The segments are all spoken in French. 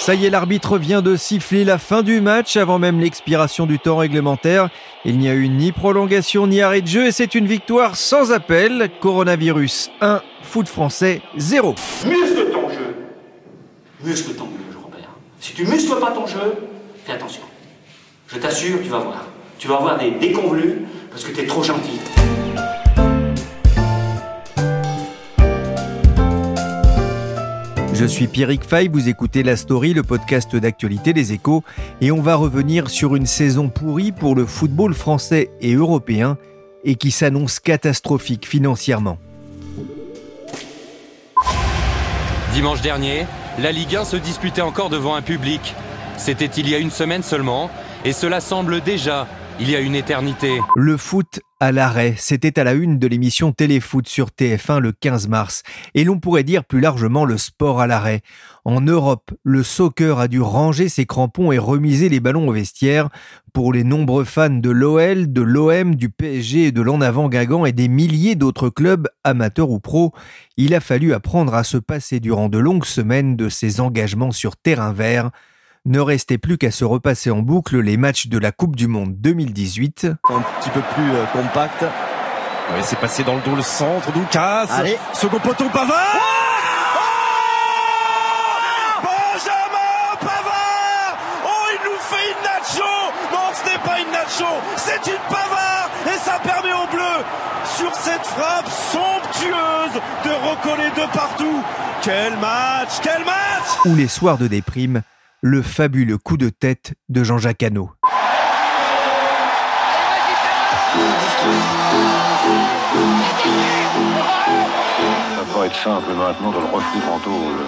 Ça y est, l'arbitre vient de siffler la fin du match avant même l'expiration du temps réglementaire. Il n'y a eu ni prolongation ni arrêt de jeu et c'est une victoire sans appel. Coronavirus 1, foot français 0. Muscle ton jeu. Muscle ton jeu, Robert. Si tu muscles pas ton jeu, fais attention. Je t'assure, tu vas voir. Tu vas avoir des déconvenus parce que tu es trop gentil. Je suis Pierrick Fay, vous écoutez La Story, le podcast d'actualité des échos, et on va revenir sur une saison pourrie pour le football français et européen, et qui s'annonce catastrophique financièrement. Dimanche dernier, la Ligue 1 se disputait encore devant un public. C'était il y a une semaine seulement, et cela semble déjà il y a une éternité. Le foot à l'arrêt, c'était à la une de l'émission Téléfoot sur TF1 le 15 mars. Et l'on pourrait dire plus largement le sport à l'arrêt. En Europe, le soccer a dû ranger ses crampons et remiser les ballons au vestiaire. Pour les nombreux fans de l'OL, de l'OM, du PSG de l'en avant Guingamp et des milliers d'autres clubs, amateurs ou pros, il a fallu apprendre à se passer durant de longues semaines de ses engagements sur terrain vert ne restait plus qu'à se repasser en boucle les matchs de la Coupe du Monde 2018. Un petit peu plus euh, compact. Oui, c'est passé dans le dos le centre, Doukas. Allez. Second poteau, Pavard. Oh Benjamin Pavard Oh, il nous fait une nacho Non, ce n'est pas une nacho, c'est une Pavard Et ça permet aux Bleus, sur cette frappe somptueuse, de recoller de partout. Quel match Quel match Ou les soirs de déprime, le fabuleux coup de tête de Jean-Jacques Hano. Ça va être simple maintenant de le refoutre en tôle.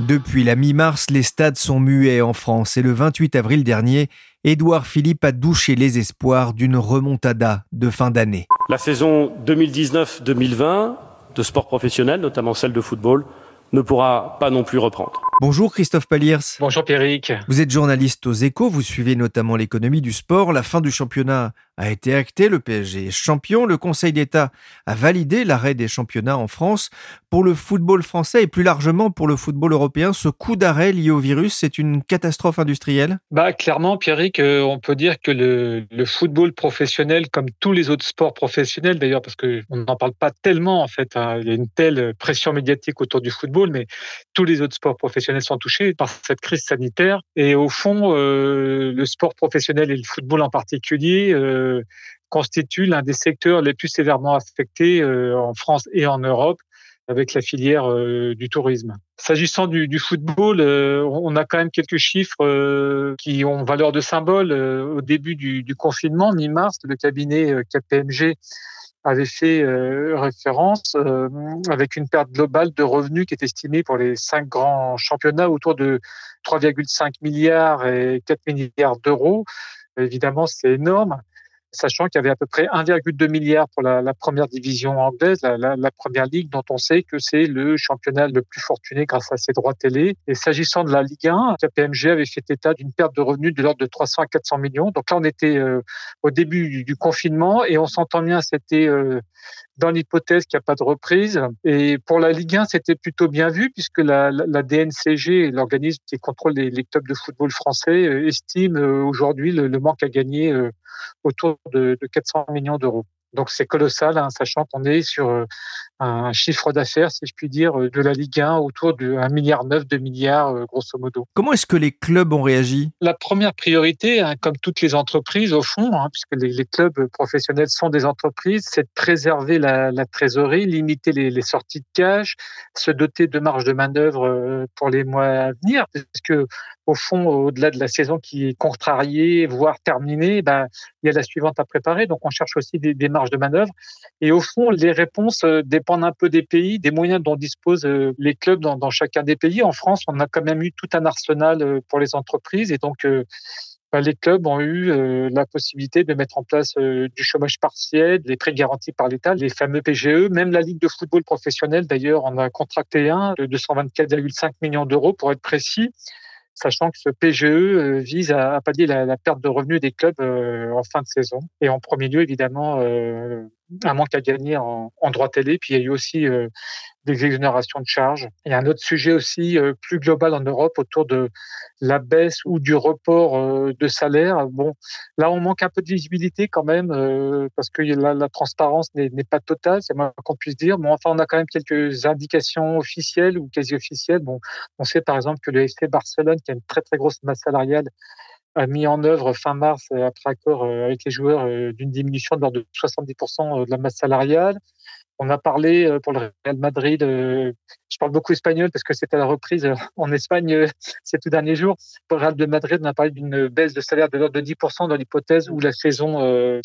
Depuis la mi-mars, les stades sont muets en France et le 28 avril dernier, Édouard Philippe a douché les espoirs d'une remontada de fin d'année. La saison 2019-2020 de sport professionnel, notamment celle de football, ne pourra pas non plus reprendre. Bonjour Christophe Paliers. Bonjour Pierrick. Vous êtes journaliste aux échos, vous suivez notamment l'économie du sport. La fin du championnat a été actée, le PSG est champion, le Conseil d'État a validé l'arrêt des championnats en France. Pour le football français et plus largement pour le football européen, ce coup d'arrêt lié au virus, c'est une catastrophe industrielle? Bah clairement Pierrick, euh, on peut dire que le, le, football professionnel, comme tous les autres sports professionnels d'ailleurs, parce qu'on n'en parle pas tellement en fait, hein, il y a une telle pression médiatique autour du football, mais tous les autres sports professionnels sont touchés par cette crise sanitaire. Et au fond, euh, le sport professionnel et le football en particulier euh, constituent l'un des secteurs les plus sévèrement affectés euh, en France et en Europe avec la filière du tourisme. S'agissant du, football, on a quand même quelques chiffres qui ont valeur de symbole. au début du, du confinement, mi-mars, le cabinet KPMG avait fait euh, référence euh, avec une perte globale de revenus qui est estimée pour les cinq grands championnats autour de 3,5 milliards et 4 milliards d'euros. Évidemment, c'est énorme sachant qu'il y avait à peu près 1,2 milliard pour la, première division anglaise, la, première ligue dont on sait que c'est le championnat le plus fortuné grâce à ses droits télé. Et s'agissant de la Ligue 1, KPMG avait fait état d'une perte de revenus de l'ordre de 300 à 400 millions. Donc là, on était euh, au début du, du, confinement et on s'entend bien, c'était euh, dans l'hypothèse qu'il n'y a pas de reprise. Et pour la Ligue 1, c'était plutôt bien vu puisque la, DNCG, l'organisme qui contrôle les, clubs de football français, euh, estime aujourd'hui le, manque à gagner autour de, de 400 millions d'euros. Donc c'est colossal, hein, sachant qu'on est sur euh, un chiffre d'affaires, si je puis dire, euh, de la Ligue 1 autour de 1 milliard 9, 2 milliards, euh, grosso modo. Comment est-ce que les clubs ont réagi? La première priorité, hein, comme toutes les entreprises au fond, hein, puisque les, les, clubs professionnels sont des entreprises, c'est de préserver la, la trésorerie, limiter les, les, sorties de cash, se doter de marge de manœuvre pour les mois à venir, parce que au fond, au-delà de la saison qui est contrariée, voire terminée, ben, il y a la suivante à préparer. Donc, on cherche aussi des, marges de manœuvre. Et au fond, les réponses dépendent un peu des pays, des moyens dont disposent les clubs dans, chacun des pays. En France, on a quand même eu tout un arsenal pour les entreprises. Et donc, ben, les clubs ont eu euh, la possibilité de mettre en place euh, du chômage partiel, des prêts garantis par l'État, les fameux PGE. Même la Ligue de football professionnel, d'ailleurs, en a contracté un de 224,5 millions d'euros pour être précis. Sachant que ce PGE vise à, pallier la, perte de revenus des clubs en fin de saison. Et en premier lieu, évidemment, un manque à gagner en, en droit télé. Puis il y a eu aussi des exonérations de charges. Il y a un autre sujet aussi euh, plus global en Europe autour de la baisse ou du report euh, de salaire. Bon, là, on manque un peu de visibilité quand même euh, parce que la, la transparence n'est pas totale, c'est moins qu'on puisse dire. Bon, enfin, on a quand même quelques indications officielles ou quasi officielles. Bon, on sait par exemple que le FC Barcelone, qui a une très très grosse masse salariale, a mis en œuvre fin mars, après accord avec les joueurs, d'une diminution de l'ordre de 70% de la masse salariale. On a parlé euh, pour le Real Madrid, euh, je parle beaucoup espagnol parce que c'était la reprise euh, en Espagne ces tout derniers jours. Pour le Real Madrid, on a parlé d'une baisse de salaire de l'ordre de 10% dans l'hypothèse où la saison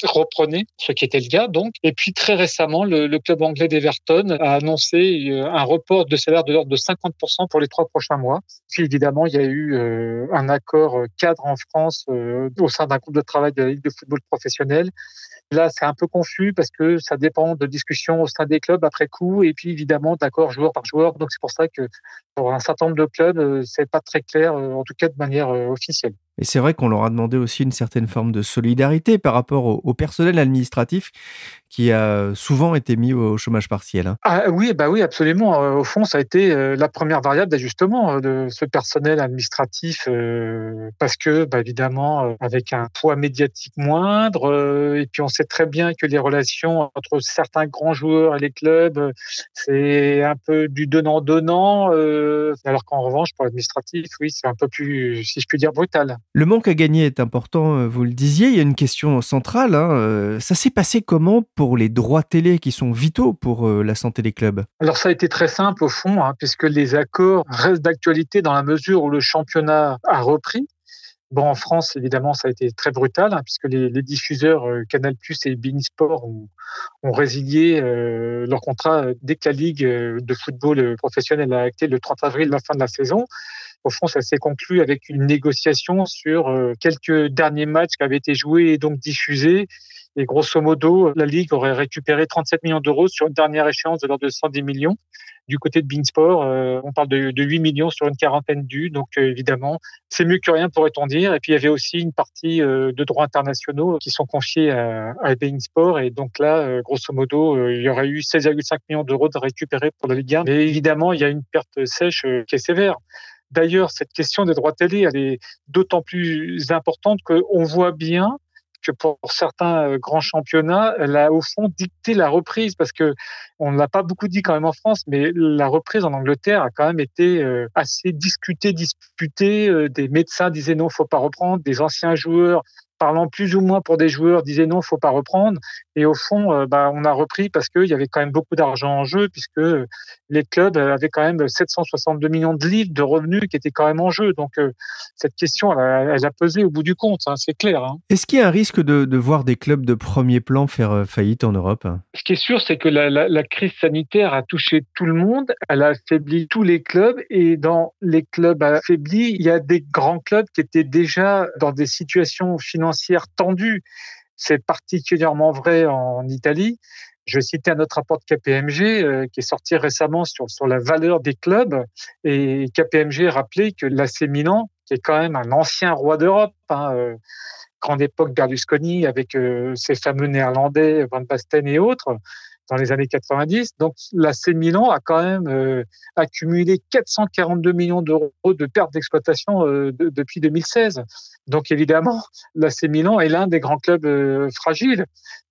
reprenait, ce qui était le cas donc. Et puis très récemment, le, club anglais d'Everton a annoncé un report de salaire de l'ordre de 50% pour les trois prochains mois. Puis évidemment, il y a eu un accord cadre en France au sein d'un groupe de travail de la Ligue de football professionnel Là, c'est un peu confus parce que ça dépend de discussions au sein des clubs après coup et puis évidemment d'accord joueur par joueur. Donc c'est pour ça que pour un certain nombre de clubs, euh, c'est pas très clair, euh, en tout cas de manière euh, officielle. Et c'est vrai qu'on leur a demandé aussi une certaine forme de solidarité par rapport au, personnel administratif qui a souvent été mis au chômage partiel. Hein. Ah, oui, bah oui, absolument. Euh, au fond, ça a été euh, la première variable d'ajustement euh, de ce personnel administratif parce que, bah, évidemment, avec un poids médiatique moindre, et puis on sait très bien que les relations entre certains grands joueurs et les clubs, c'est un peu du donnant-donnant, alors qu'en revanche, pour l'administratif, oui, c'est un peu plus, si je puis dire, brutal. Le manque à gagner est important, euh, vous le disiez. Il y a une question centrale. Hein, euh, ça s'est passé comment pour les droits télé qui sont vitaux pour euh, la santé des clubs? Alors ça a été très simple au fond, hein, puisque les accords restent d'actualité dans la mesure où le championnat a repris. Bon, en France, évidemment, ça a été très brutal, hein, puisque les, diffuseurs Canal Plus et Beansport ont, ont résilié leur contrat dès que la Ligue de football professionnel a acté le 30 avril, la fin de la saison. Au fond, ça s'est conclu avec une négociation sur euh, quelques derniers matchs qui avaient été joués et donc diffusés. Et grosso modo, la Ligue aurait récupéré 37 millions d'euros sur une dernière échéance de l'ordre de 110 millions. Du côté de Beansport, euh, on parle de, 8 millions sur une quarantaine d'us. Donc euh, évidemment, c'est mieux que rien, pourrait-on dire. Et puis il y avait aussi une partie de droits internationaux qui sont confiés à, à Beansport. Et donc là, grosso modo, il y aurait eu 16,5 millions d'euros de récupérer pour la Ligue 1. Mais évidemment, il y a une perte sèche qui est sévère. D'ailleurs, cette question des droits télé, elle est d'autant plus importante qu'on voit bien que pour certains euh, grands championnats, elle a au fond dicté la reprise parce que on ne l'a pas beaucoup dit quand même en France, mais la reprise en Angleterre a quand même été euh, assez discutée, disputée. Euh, des médecins disaient non, faut pas reprendre. Des anciens joueurs parlant plus ou moins pour des joueurs, disaient non, faut pas reprendre. Et au fond, euh, bah, on a repris parce qu'il y avait quand même beaucoup d'argent en jeu, puisque les clubs avaient quand même 762 millions de livres de revenus qui étaient quand même en jeu. Donc euh, cette question, elle a, pesé au bout du compte, hein, c'est clair. Hein. Est-ce qu'il y a un risque de, voir des clubs de premier plan faire euh, faillite en Europe? Ce qui est sûr, c'est que la, la crise sanitaire a touché tout le monde, elle a affaibli tous les clubs, et dans les clubs affaiblis, il y a des grands clubs qui étaient déjà dans des situations financières tendue. C'est particulièrement vrai en Italie. Je citais un autre rapport de KPMG euh, qui est sorti récemment sur, sur la valeur des clubs et KPMG rappelait que l'AC Milan, qui est quand même un ancien roi d'Europe, hein, euh, grande époque Berlusconi avec euh, ses fameux néerlandais Van Basten et autres, dans les années 90. Donc, l'AC Milan a quand même euh, accumulé 442 millions d'euros de pertes d'exploitation euh, depuis 2016. Donc, évidemment, l'AC Milan est l'un des grands clubs euh, fragiles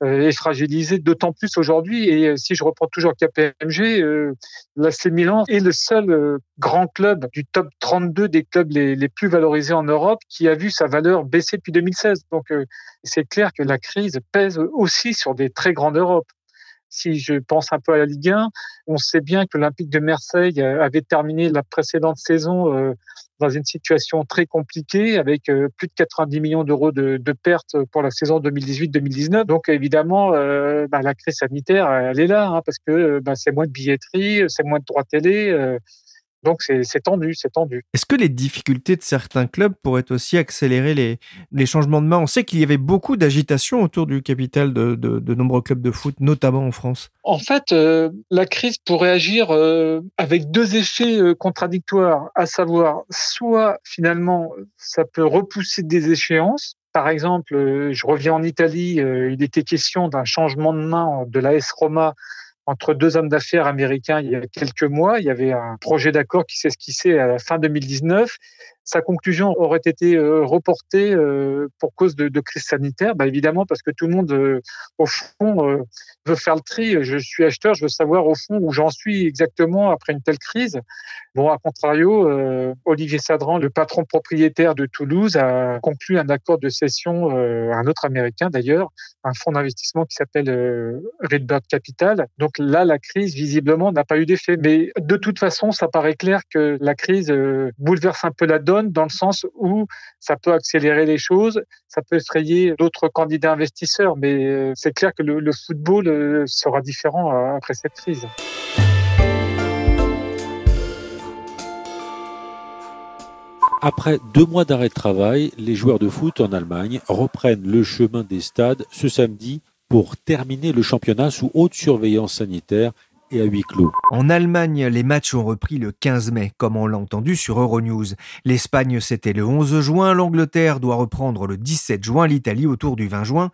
et fragilisé d'autant plus aujourd'hui. Et si je reprends toujours KPMG, l'AC Milan est le seul grand club du top 32 des clubs les, les, plus valorisés en Europe qui a vu sa valeur baisser depuis 2016. Donc, c'est clair que la crise pèse aussi sur des très grandes Europes. Si je pense un peu à la Ligue 1, on sait bien que l'Olympique de Marseille euh, avait terminé la précédente saison euh, dans une situation très compliquée avec euh, plus de 90 millions d'euros de, pertes pour la saison 2018-2019. Donc évidemment, bah, la crise sanitaire, elle est là hein, parce que bah, c'est moins de billetterie, c'est moins de droits télé. Donc c'est tendu, c'est tendu. Est-ce que les difficultés de certains clubs pourraient aussi accélérer les, les changements de main? On sait qu'il y avait beaucoup d'agitation autour du capital de, de, de, nombreux clubs de foot, notamment en France. En fait, euh, la crise pourrait agir euh, avec deux effets euh, contradictoires, à savoir soit finalement ça peut repousser des échéances, par exemple, je reviens en Italie, il était question d'un changement de main de l'AS Roma entre deux hommes d'affaires américains il y a quelques mois. Il y avait un projet d'accord qui s'est esquissé à la fin 2019 sa conclusion aurait été euh, reportée euh, pour cause de, crise sanitaire? Bah Évidemment, parce que tout le monde, euh, au fond, veut faire le tri. Je suis acheteur, je veux savoir au fond où j'en suis exactement après une telle crise. Bon, à contrario, Olivier Sadran, le patron propriétaire de Toulouse, a conclu un accord de cession un autre Américain d'ailleurs, un fonds d'investissement qui s'appelle Redbird Capital. Donc là, la crise, visiblement, n'a pas eu d'effet. Mais de toute façon, ça paraît clair que la crise bouleverse un peu la donne dans le sens où ça peut accélérer les choses, ça peut effrayer d'autres candidats investisseurs, mais euh, c'est clair que le, football euh, sera différent euh, après cette crise. Après deux mois d'arrêt de travail, les joueurs de foot en Allemagne reprennent le chemin des stades ce samedi pour terminer le championnat sous haute surveillance sanitaire et à huis clos. En Allemagne, les matchs ont repris le 15 mai, comme on l'a entendu sur Euronews. L'Espagne, c'était le 11 juin, l'Angleterre doit reprendre le 17 juin, l'Italie autour du 20 juin.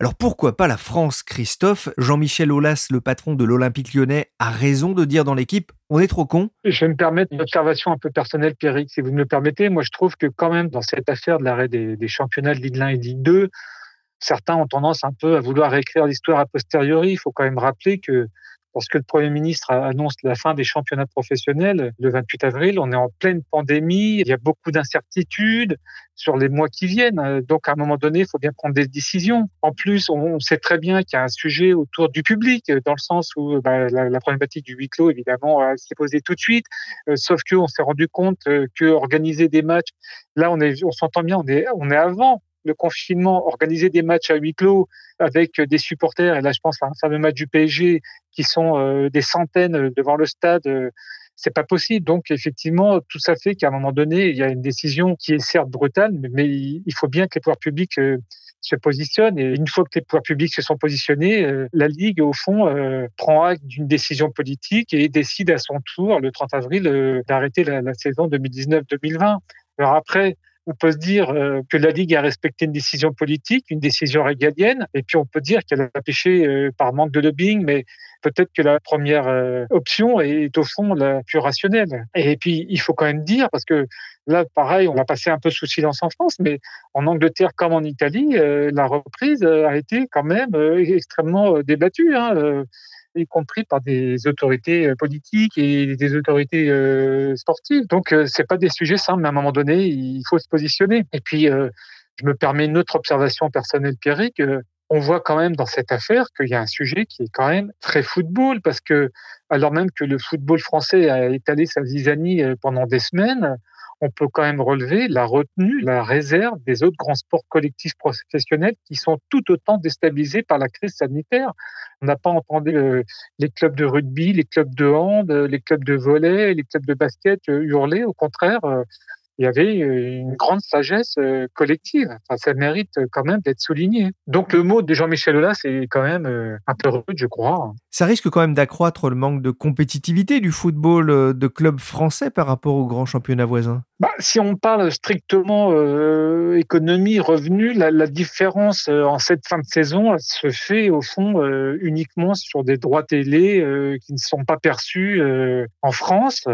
Alors pourquoi pas la France, Christophe? Jean-Michel Aulas, le patron de l'Olympique lyonnais, a raison de dire dans l'équipe on est trop con Je vais me permettre une observation un peu personnelle, Pierrick, si vous me le permettez. Moi, je trouve que quand même, dans cette affaire de l'arrêt des, des championnats de Ligue 1 et Ligue 2, certains ont tendance un peu à vouloir écrire l'histoire a posteriori. Il faut quand même rappeler que Lorsque le Premier ministre annonce la fin des championnats professionnels le 28 avril, on est en pleine pandémie, il y a beaucoup d'incertitudes sur les mois qui viennent. Donc, à un moment donné, il faut bien prendre des décisions. En plus, on sait très bien qu'il y a un sujet autour du public, dans le sens où bah, la, problématique du huis clos, évidemment, s'est posée tout de suite. Euh, sauf qu'on s'est rendu compte euh, que organiser des matchs, là, on est, on s'entend bien, on est, on est avant le confinement, organiser des matchs à huis clos avec des supporters, et là je pense à un fameux match du PSG qui sont euh, des centaines devant le stade, euh, c'est pas possible. Donc effectivement, tout ça fait qu'à un moment donné, il y a une décision qui est certes brutale, mais il faut bien que les pouvoirs publics euh, se positionnent. Et une fois que les pouvoirs publics se sont positionnés, la Ligue, au fond, prend acte d'une décision politique et décide à son tour, le 30 avril, d'arrêter la saison 2019-2020. Alors après, on peut se dire euh, que la Ligue a respecté une décision politique, une décision régalienne, et puis on peut dire qu'elle a péché euh, par manque de lobbying, mais peut-être que la première euh, option est au fond la plus rationnelle. Et puis il faut quand même dire, parce que là, pareil, on va passer un peu sous silence en France, mais en Angleterre comme en Italie, la reprise a été quand même extrêmement débattue. Hein y compris par des autorités euh, politiques et des autorités euh, sportives. Donc, euh, c'est pas des sujets simples, mais à un moment donné, il faut se positionner. Et puis, je me permets une autre observation personnelle, Pierrick. on voit quand même dans cette affaire qu'il y a un sujet qui est quand même très football, parce que alors même que le football français a étalé sa zizanie pendant des semaines, on peut quand même relever la retenue, la réserve des autres grands sports collectifs professionnels qui sont tout autant déstabilisés par la crise sanitaire. On n'a pas entendu euh, les clubs de rugby, les clubs de hand, les clubs de volley, les clubs de basket euh, hurler. Au contraire, euh, il y avait euh, une grande sagesse euh, collective. Enfin, ça mérite euh, quand même d'être souligné. Donc le mot de Jean-Michel Aulas c'est quand même un peu rude, je crois. Ça risque quand même d'accroître le manque de compétitivité du football de clubs français par rapport aux grands championnats voisins. Bah, si on parle strictement économie, revenus, la, la, différence en cette fin de saison elle se fait au fond uniquement sur des droits télé qui ne sont pas perçus en France.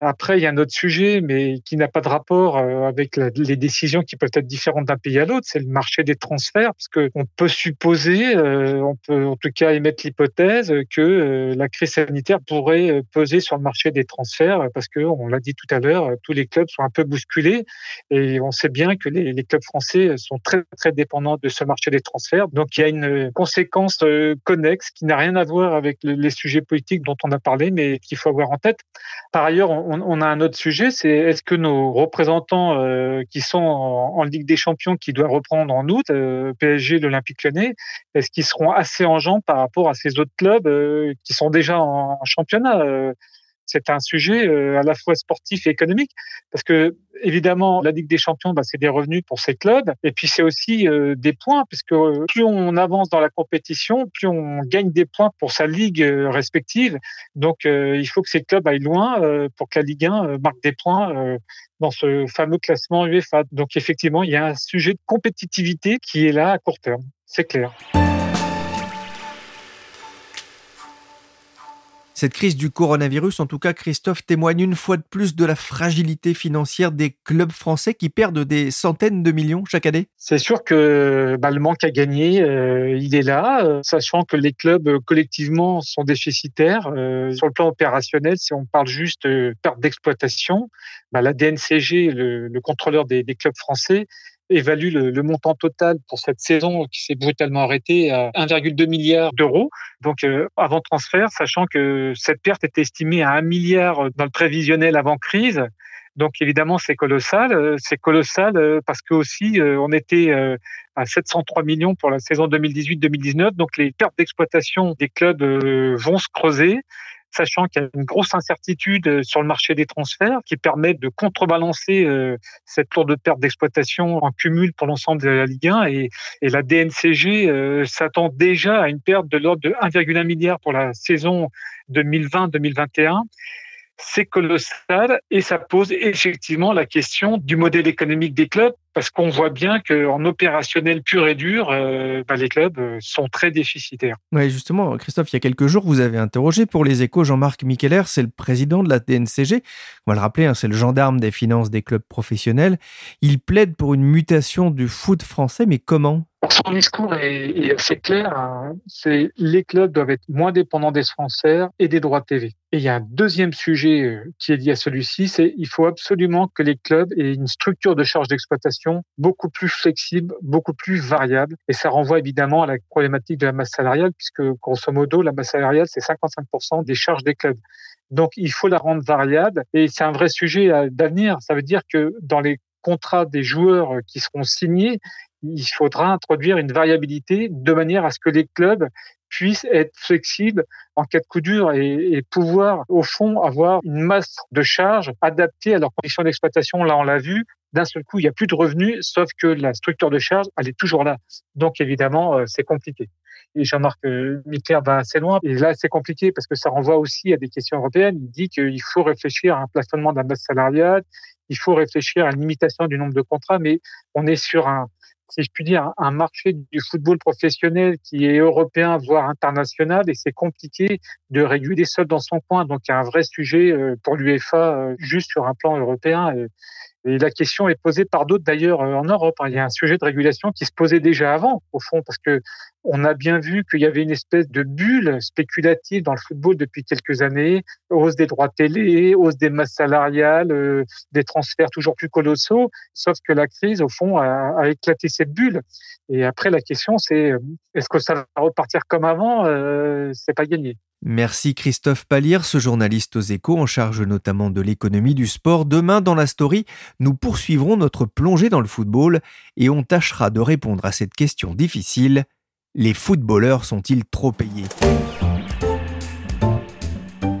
Après, il y a un autre sujet, mais qui n'a pas de rapport euh, avec les décisions qui peuvent être différentes d'un pays à l'autre, c'est le marché des transferts, parce qu'on peut supposer, euh, on peut en tout cas émettre l'hypothèse que euh, la crise sanitaire pourrait peser sur le marché des transferts, parce que, on l'a dit tout à l'heure, tous les clubs sont un peu bousculés, et on sait bien que les, clubs français sont très très dépendants de ce marché des transferts. Donc, il y a une conséquence connexe qui n'a rien à voir avec les sujets politiques dont on a parlé, mais qu'il faut avoir en tête. Par ailleurs, on, on, a un autre sujet, c'est est-ce que nos représentants euh, qui sont en, Ligue des Champions, qui doivent reprendre en août, euh, PSG, l'Olympique Lyonnais, est-ce qu'ils seront assez en par rapport à ces autres clubs euh, qui sont déjà en, championnat c'est un sujet euh, à la fois sportif et économique parce que évidemment la Ligue des Champions, bah, c'est des revenus pour ces clubs et puis c'est aussi euh, des points puisque euh, plus on avance dans la compétition, plus on gagne des points pour sa ligue respective. Donc il faut que ces clubs aillent loin pour que la Ligue 1 marque des points dans ce fameux classement UEFA. Donc effectivement, il y a un sujet de compétitivité qui est là à court terme, c'est clair. Cette crise du coronavirus, en tout cas, Christophe, témoigne une fois de plus de la fragilité financière des clubs français qui perdent des centaines de millions chaque année. C'est sûr que bah, le manque à gagner, euh, il est là, euh, sachant que les clubs euh, collectivement sont déficitaires. sur le plan opérationnel, si on parle juste perte d'exploitation, bah, la DNCG, le, le contrôleur des clubs français, évalue le, montant total pour cette saison qui s'est brutalement arrêtée à 1,2 milliard d'euros. Donc euh, avant transfert, sachant que cette perte était estimée à 1 milliard dans le prévisionnel avant crise. Donc évidemment, c'est colossal. Euh, c'est colossal euh, parce que aussi on était à 703 millions pour la saison 2018-2019. Donc les pertes d'exploitation des clubs vont se creuser sachant qu'il y a une grosse incertitude euh, sur le marché des transferts qui permet de contrebalancer euh, cette lourde perte d'exploitation en cumul pour l'ensemble de la Ligue 1 et, la DNCG euh, s'attend déjà à une perte de l'ordre de 1,1 milliard pour la saison 2020-2021 c'est colossal et ça pose effectivement la question du modèle économique des clubs parce qu'on voit bien qu'en opérationnel pur et dur, euh, bah, les clubs euh, sont très déficitaires. Oui, justement, Christophe, il y a quelques jours, vous avez interrogé pour les échos Jean-Marc Micheler, c'est le président de la DNCG. On va le rappeler, hein, c'est le gendarme des finances des clubs professionnels. Il plaide pour une mutation du foot français, mais comment? Son discours est, assez clair. Hein. C'est les clubs doivent être moins dépendants des sponsors et des droits TV. Et il y a un deuxième sujet euh, qui est lié à celui-ci, c'est il faut absolument que les clubs aient une structure de charge d'exploitation beaucoup plus flexible, beaucoup plus variable. Et ça renvoie évidemment à la problématique de la masse salariale, puisque grosso modo, la masse salariale, c'est 55% des charges des clubs. Donc, il faut la rendre variable et c'est un vrai sujet euh, d'avenir. Ça veut dire que dans les contrats des joueurs qui seront signés, il faudra introduire une variabilité de manière à ce que les clubs puissent être flexibles en cas de coup dur et, pouvoir, au fond, avoir une masse de charges adaptée à leurs conditions d'exploitation. Là, on l'a vu, d'un seul coup, il n'y a plus de revenus, sauf que la structure de charge, elle est toujours là. Donc, évidemment, euh, c'est compliqué. Et Jean-Marc euh, Mitter va assez loin. Et là, c'est compliqué parce que ça renvoie aussi à des questions européennes. Il dit qu'il faut réfléchir à un plafonnement de la masse salariale, il faut réfléchir à une limitation du nombre de contrats, mais on est sur un, si je puis dire, un marché du football professionnel qui est européen, voire international, et c'est compliqué de réguler seul dans son coin. Donc, il y a un vrai sujet euh, pour l'UEFA euh, juste sur un plan européen. Et la question est posée par d'autres d'ailleurs euh, en Europe. Hein. Il y a un sujet de régulation qui se posait déjà avant, au fond, parce que on a bien vu qu'il y avait une espèce de bulle spéculative dans le football depuis quelques années, hausse des droits télé, hausse des masses salariales, euh, des transferts toujours plus colossaux. Sauf que la crise, au fond, a, éclaté cette bulle. Et après, la question, c'est euh, est-ce que ça va repartir comme avant? C'est pas gagné. Merci Christophe Pallier, ce journaliste aux échos en charge notamment de l'économie du sport. Demain, dans la story, nous poursuivrons notre plongée dans le football et on tâchera de répondre à cette question difficile. Les footballeurs sont-ils trop payés?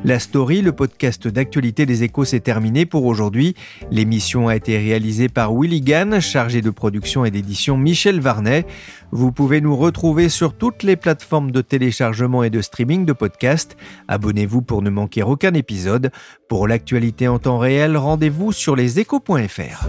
La story, le podcast d'actualité des échos, s'est terminé pour aujourd'hui. L'émission a été réalisée par Willy Gann, chargé de production et d'édition Michel Varnet. Vous pouvez nous retrouver sur toutes les plateformes de téléchargement et de streaming de podcasts. Abonnez-vous pour ne manquer aucun épisode. Pour l'actualité en temps réel, rendez-vous sur leséchos.fr.